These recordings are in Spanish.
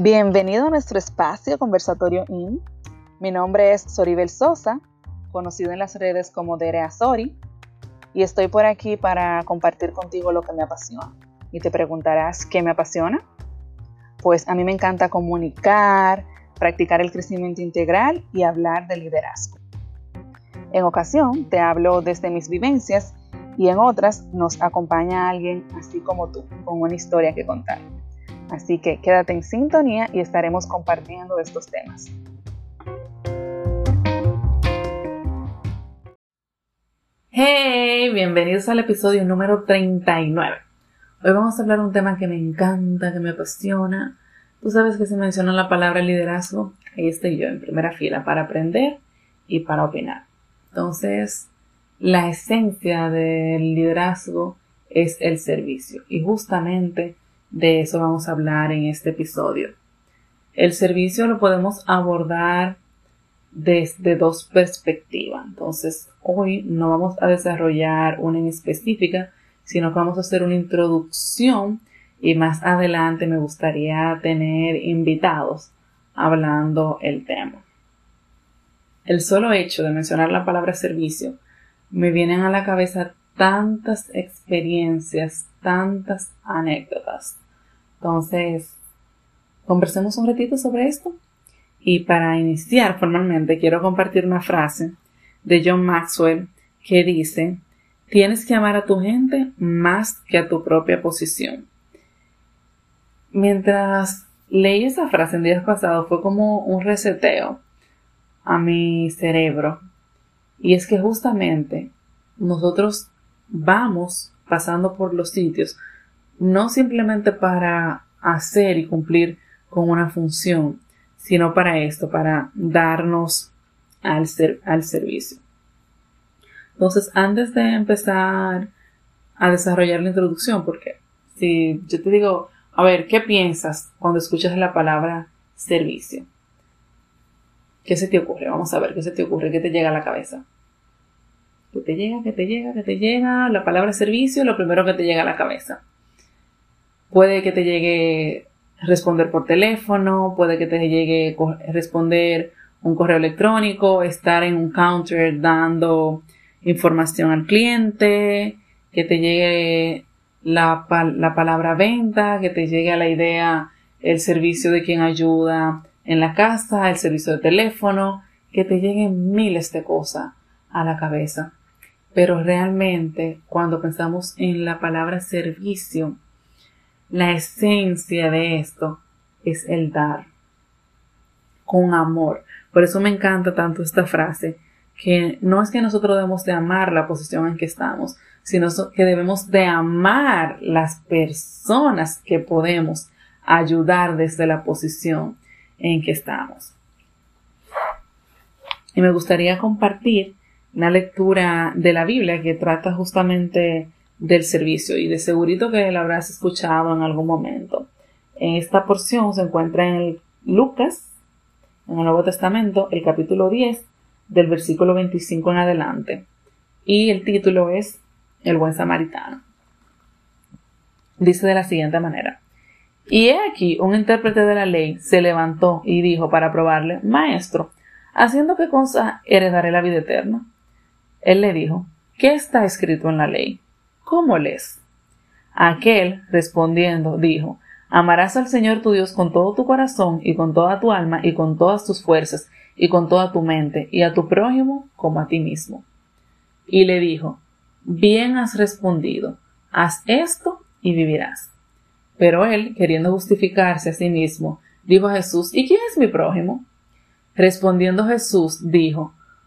Bienvenido a nuestro espacio Conversatorio IN. Mi nombre es Soribel Sosa, conocido en las redes como Derea Sori, y estoy por aquí para compartir contigo lo que me apasiona. Y te preguntarás, ¿qué me apasiona? Pues a mí me encanta comunicar, practicar el crecimiento integral y hablar de liderazgo. En ocasión te hablo desde mis vivencias y en otras nos acompaña alguien así como tú, con una historia que contar. Así que quédate en sintonía y estaremos compartiendo estos temas. Hey, bienvenidos al episodio número 39. Hoy vamos a hablar de un tema que me encanta, que me apasiona. Tú sabes que se menciona la palabra liderazgo. Ahí estoy yo en primera fila para aprender y para opinar. Entonces, la esencia del liderazgo es el servicio. Y justamente de eso vamos a hablar en este episodio. El servicio lo podemos abordar desde dos perspectivas. Entonces, hoy no vamos a desarrollar una en específica, sino que vamos a hacer una introducción y más adelante me gustaría tener invitados hablando el tema. El solo hecho de mencionar la palabra servicio me vienen a la cabeza tantas experiencias, tantas anécdotas. Entonces, conversemos un ratito sobre esto. Y para iniciar formalmente, quiero compartir una frase de John Maxwell que dice, tienes que amar a tu gente más que a tu propia posición. Mientras leí esa frase en días pasados fue como un reseteo a mi cerebro. Y es que justamente nosotros vamos pasando por los sitios, no simplemente para hacer y cumplir con una función, sino para esto, para darnos al, al servicio. Entonces, antes de empezar a desarrollar la introducción, porque si yo te digo, a ver, ¿qué piensas cuando escuchas la palabra servicio? ¿Qué se te ocurre? Vamos a ver, ¿qué se te ocurre? ¿Qué te llega a la cabeza? Que te llega, que te llega, que te llega, la palabra servicio, lo primero que te llega a la cabeza. Puede que te llegue responder por teléfono, puede que te llegue responder un correo electrónico, estar en un counter dando información al cliente, que te llegue la, la palabra venta, que te llegue a la idea el servicio de quien ayuda en la casa, el servicio de teléfono, que te lleguen miles de cosas a la cabeza. Pero realmente cuando pensamos en la palabra servicio, la esencia de esto es el dar con amor. Por eso me encanta tanto esta frase, que no es que nosotros debemos de amar la posición en que estamos, sino que debemos de amar las personas que podemos ayudar desde la posición en que estamos. Y me gustaría compartir una lectura de la Biblia que trata justamente del servicio y de segurito que la habrás escuchado en algún momento. En esta porción se encuentra en Lucas, en el Nuevo Testamento, el capítulo 10, del versículo 25 en adelante. Y el título es El buen samaritano. Dice de la siguiente manera. Y he aquí un intérprete de la ley se levantó y dijo para probarle, Maestro, ¿haciendo qué cosa heredaré la vida eterna? Él le dijo, ¿qué está escrito en la ley? ¿Cómo lees? Aquel, respondiendo, dijo, Amarás al Señor tu Dios con todo tu corazón y con toda tu alma y con todas tus fuerzas y con toda tu mente y a tu prójimo como a ti mismo. Y le dijo, Bien has respondido, haz esto y vivirás. Pero él, queriendo justificarse a sí mismo, dijo a Jesús, ¿y quién es mi prójimo? Respondiendo Jesús, dijo,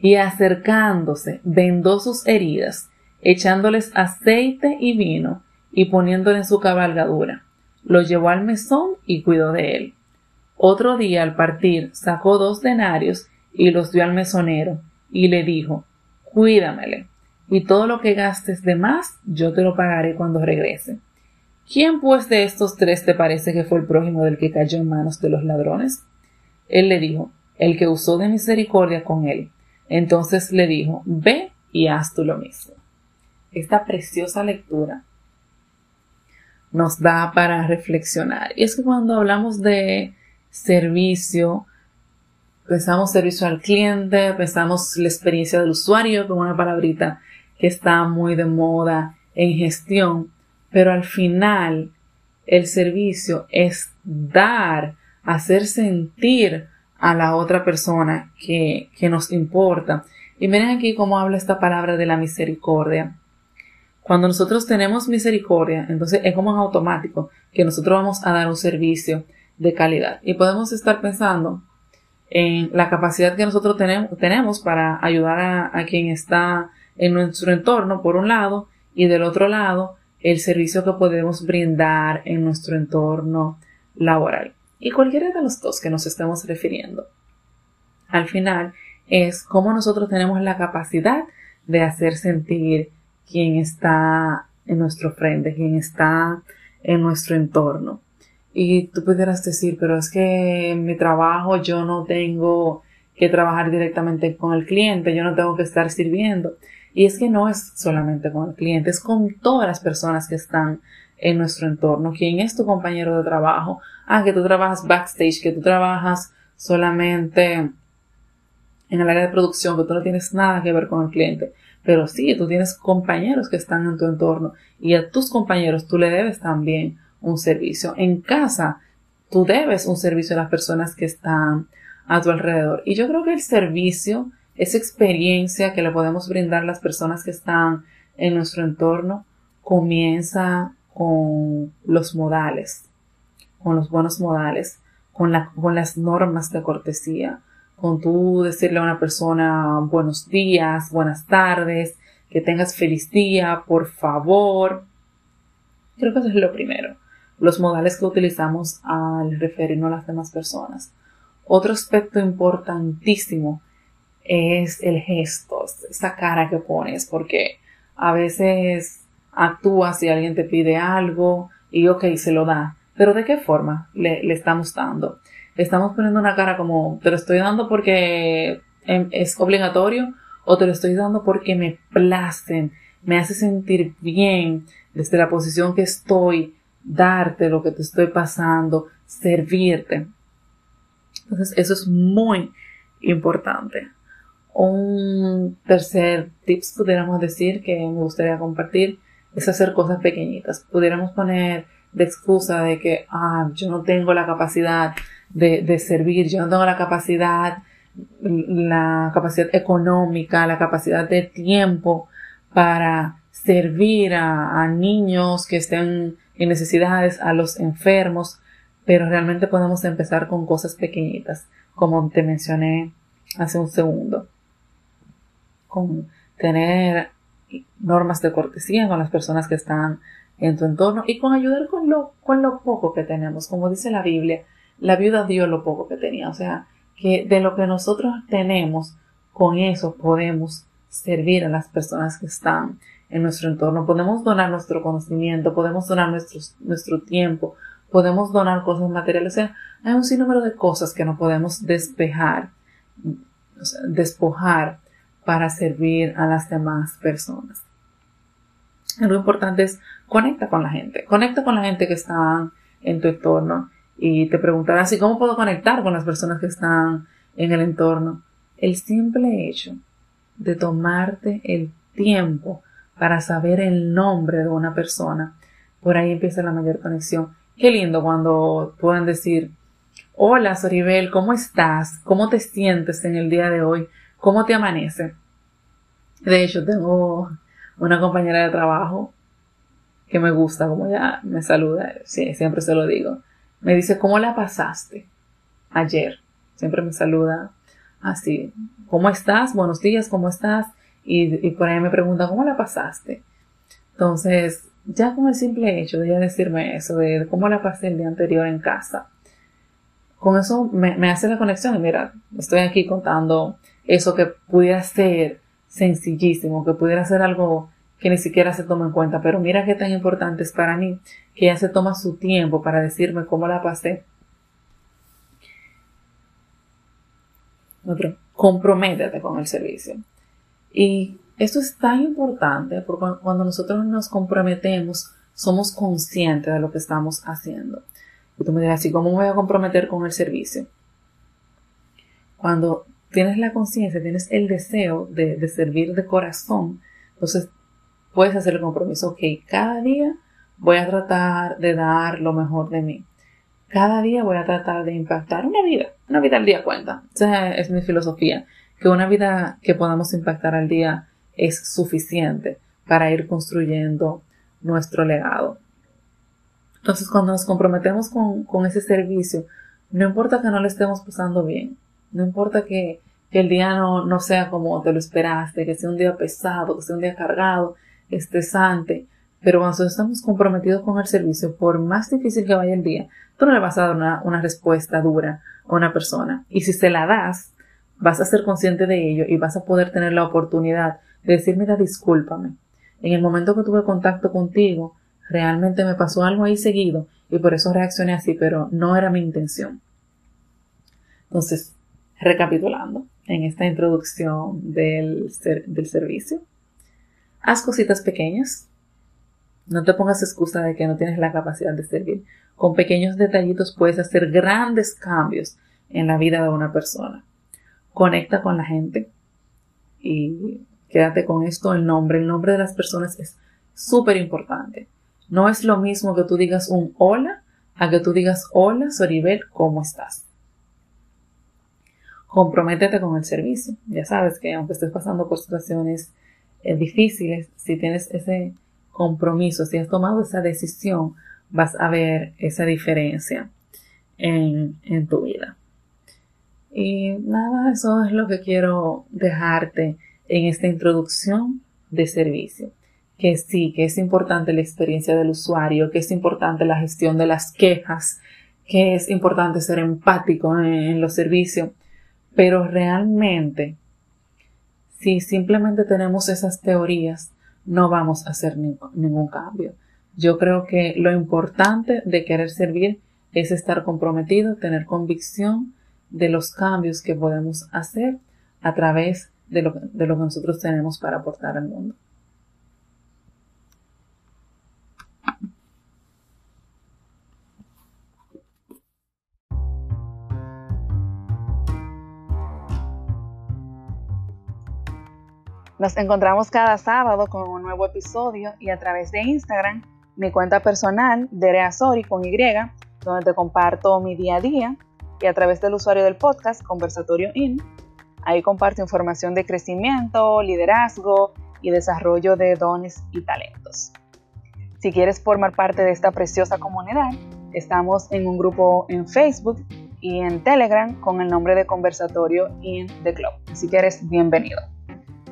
y acercándose vendó sus heridas, echándoles aceite y vino y poniéndole en su cabalgadura. lo llevó al mesón y cuidó de él. Otro día al partir sacó dos denarios y los dio al mesonero y le dijo Cuídamele, y todo lo que gastes de más yo te lo pagaré cuando regrese. ¿Quién pues de estos tres te parece que fue el prójimo del que cayó en manos de los ladrones? Él le dijo, el que usó de misericordia con él. Entonces le dijo, ve y haz tú lo mismo. Esta preciosa lectura nos da para reflexionar. Y es que cuando hablamos de servicio, pensamos servicio al cliente, pensamos la experiencia del usuario como una palabrita que está muy de moda en gestión, pero al final el servicio es dar, hacer sentir a la otra persona que, que nos importa. Y miren aquí cómo habla esta palabra de la misericordia. Cuando nosotros tenemos misericordia, entonces es como automático que nosotros vamos a dar un servicio de calidad. Y podemos estar pensando en la capacidad que nosotros tenemos, tenemos para ayudar a, a quien está en nuestro entorno, por un lado, y del otro lado, el servicio que podemos brindar en nuestro entorno laboral. Y cualquiera de los dos que nos estemos refiriendo. Al final es cómo nosotros tenemos la capacidad de hacer sentir quien está en nuestro frente, quien está en nuestro entorno. Y tú pudieras decir, pero es que en mi trabajo yo no tengo que trabajar directamente con el cliente, yo no tengo que estar sirviendo. Y es que no es solamente con el cliente, es con todas las personas que están en nuestro entorno. ¿Quién es tu compañero de trabajo? Ah, que tú trabajas backstage, que tú trabajas solamente en el área de producción, que tú no tienes nada que ver con el cliente. Pero sí, tú tienes compañeros que están en tu entorno y a tus compañeros tú le debes también un servicio. En casa, tú debes un servicio a las personas que están a tu alrededor. Y yo creo que el servicio esa experiencia que le podemos brindar a las personas que están en nuestro entorno comienza con los modales, con los buenos modales, con, con las normas de cortesía, con tú decirle a una persona buenos días, buenas tardes, que tengas feliz día, por favor. Creo que eso es lo primero, los modales que utilizamos al referirnos a las demás personas. Otro aspecto importantísimo es el gesto, esa cara que pones, porque a veces actúas y alguien te pide algo y ok, se lo da. Pero ¿de qué forma le, le estamos dando? Le estamos poniendo una cara como, te lo estoy dando porque em, es obligatorio o te lo estoy dando porque me placen, me hace sentir bien desde la posición que estoy, darte lo que te estoy pasando, servirte. Entonces, eso es muy importante. Un tercer tips pudiéramos decir que me gustaría compartir es hacer cosas pequeñitas. Pudiéramos poner de excusa de que, ah, yo no tengo la capacidad de, de servir, yo no tengo la capacidad, la capacidad económica, la capacidad de tiempo para servir a, a niños que estén en necesidades, a los enfermos, pero realmente podemos empezar con cosas pequeñitas, como te mencioné hace un segundo con tener normas de cortesía con las personas que están en tu entorno y con ayudar con lo, con lo poco que tenemos. Como dice la Biblia, la viuda dio lo poco que tenía. O sea, que de lo que nosotros tenemos, con eso podemos servir a las personas que están en nuestro entorno. Podemos donar nuestro conocimiento, podemos donar nuestro, nuestro tiempo, podemos donar cosas materiales. O sea, hay un sinnúmero de cosas que no podemos despejar, despojar para servir a las demás personas. Lo importante es conecta con la gente, conecta con la gente que está en tu entorno y te preguntarás, ¿y cómo puedo conectar con las personas que están en el entorno? El simple hecho de tomarte el tiempo para saber el nombre de una persona, por ahí empieza la mayor conexión. Qué lindo cuando pueden decir, hola Soribel, ¿cómo estás? ¿Cómo te sientes en el día de hoy? ¿Cómo te amanece? De hecho, tengo una compañera de trabajo que me gusta, como ella me saluda, sí, siempre se lo digo. Me dice, ¿cómo la pasaste ayer? Siempre me saluda así, ¿cómo estás? Buenos días, ¿cómo estás? Y, y por ahí me pregunta, ¿cómo la pasaste? Entonces, ya con el simple hecho de ella decirme eso, de cómo la pasé el día anterior en casa, con eso me, me hace la conexión. Y mira, estoy aquí contando eso que pudiera ser sencillísimo, que pudiera ser algo que ni siquiera se toma en cuenta, pero mira qué tan importante es para mí que ella se toma su tiempo para decirme cómo la pasé. Otro, comprométete con el servicio. Y esto es tan importante porque cuando nosotros nos comprometemos, somos conscientes de lo que estamos haciendo. Y tú me dirás, ¿y cómo me voy a comprometer con el servicio? Cuando tienes la conciencia, tienes el deseo de, servir de corazón, entonces puedes hacer el compromiso, ok, cada día voy a tratar de dar lo mejor de mí. Cada día voy a tratar de impactar una vida, una vida al día cuenta. Esa es mi filosofía, que una vida que podamos impactar al día es suficiente para ir construyendo nuestro legado. Entonces, cuando nos comprometemos con, con ese servicio, no importa que no le estemos pasando bien, no importa que, el día no, no, sea como te lo esperaste, que sea un día pesado, que sea un día cargado, estresante, pero cuando estamos comprometidos con el servicio, por más difícil que vaya el día, tú no le vas a dar una, una respuesta dura a una persona. Y si se la das, vas a ser consciente de ello y vas a poder tener la oportunidad de decir, mira, discúlpame. En el momento que tuve contacto contigo, realmente me pasó algo ahí seguido y por eso reaccioné así, pero no era mi intención. Entonces, recapitulando en esta introducción del, del servicio, haz cositas pequeñas. No te pongas excusa de que no tienes la capacidad de servir. Con pequeños detallitos puedes hacer grandes cambios en la vida de una persona. Conecta con la gente y quédate con esto, el nombre. El nombre de las personas es súper importante. No es lo mismo que tú digas un hola a que tú digas hola, Soribel, ¿cómo estás? Comprométete con el servicio. Ya sabes que aunque estés pasando por situaciones eh, difíciles, si tienes ese compromiso, si has tomado esa decisión, vas a ver esa diferencia en, en tu vida. Y nada, eso es lo que quiero dejarte en esta introducción de servicio que sí, que es importante la experiencia del usuario, que es importante la gestión de las quejas, que es importante ser empático en, los servicios, pero realmente, si simplemente tenemos esas teorías, no vamos a hacer ningún cambio. Yo creo que lo importante de querer servir es estar comprometido, tener convicción de los cambios que podemos hacer a través de lo, que nosotros tenemos para aportar al mundo. Nos encontramos cada sábado con un nuevo episodio y a través de Instagram, mi cuenta personal, Dereasori con Y, donde te comparto mi día a día, y a través del usuario del podcast, Conversatorio In. Ahí comparto información de crecimiento, liderazgo y desarrollo de dones y talentos. Si quieres formar parte de esta preciosa comunidad, estamos en un grupo en Facebook y en Telegram con el nombre de Conversatorio In The Club. Así que eres bienvenido.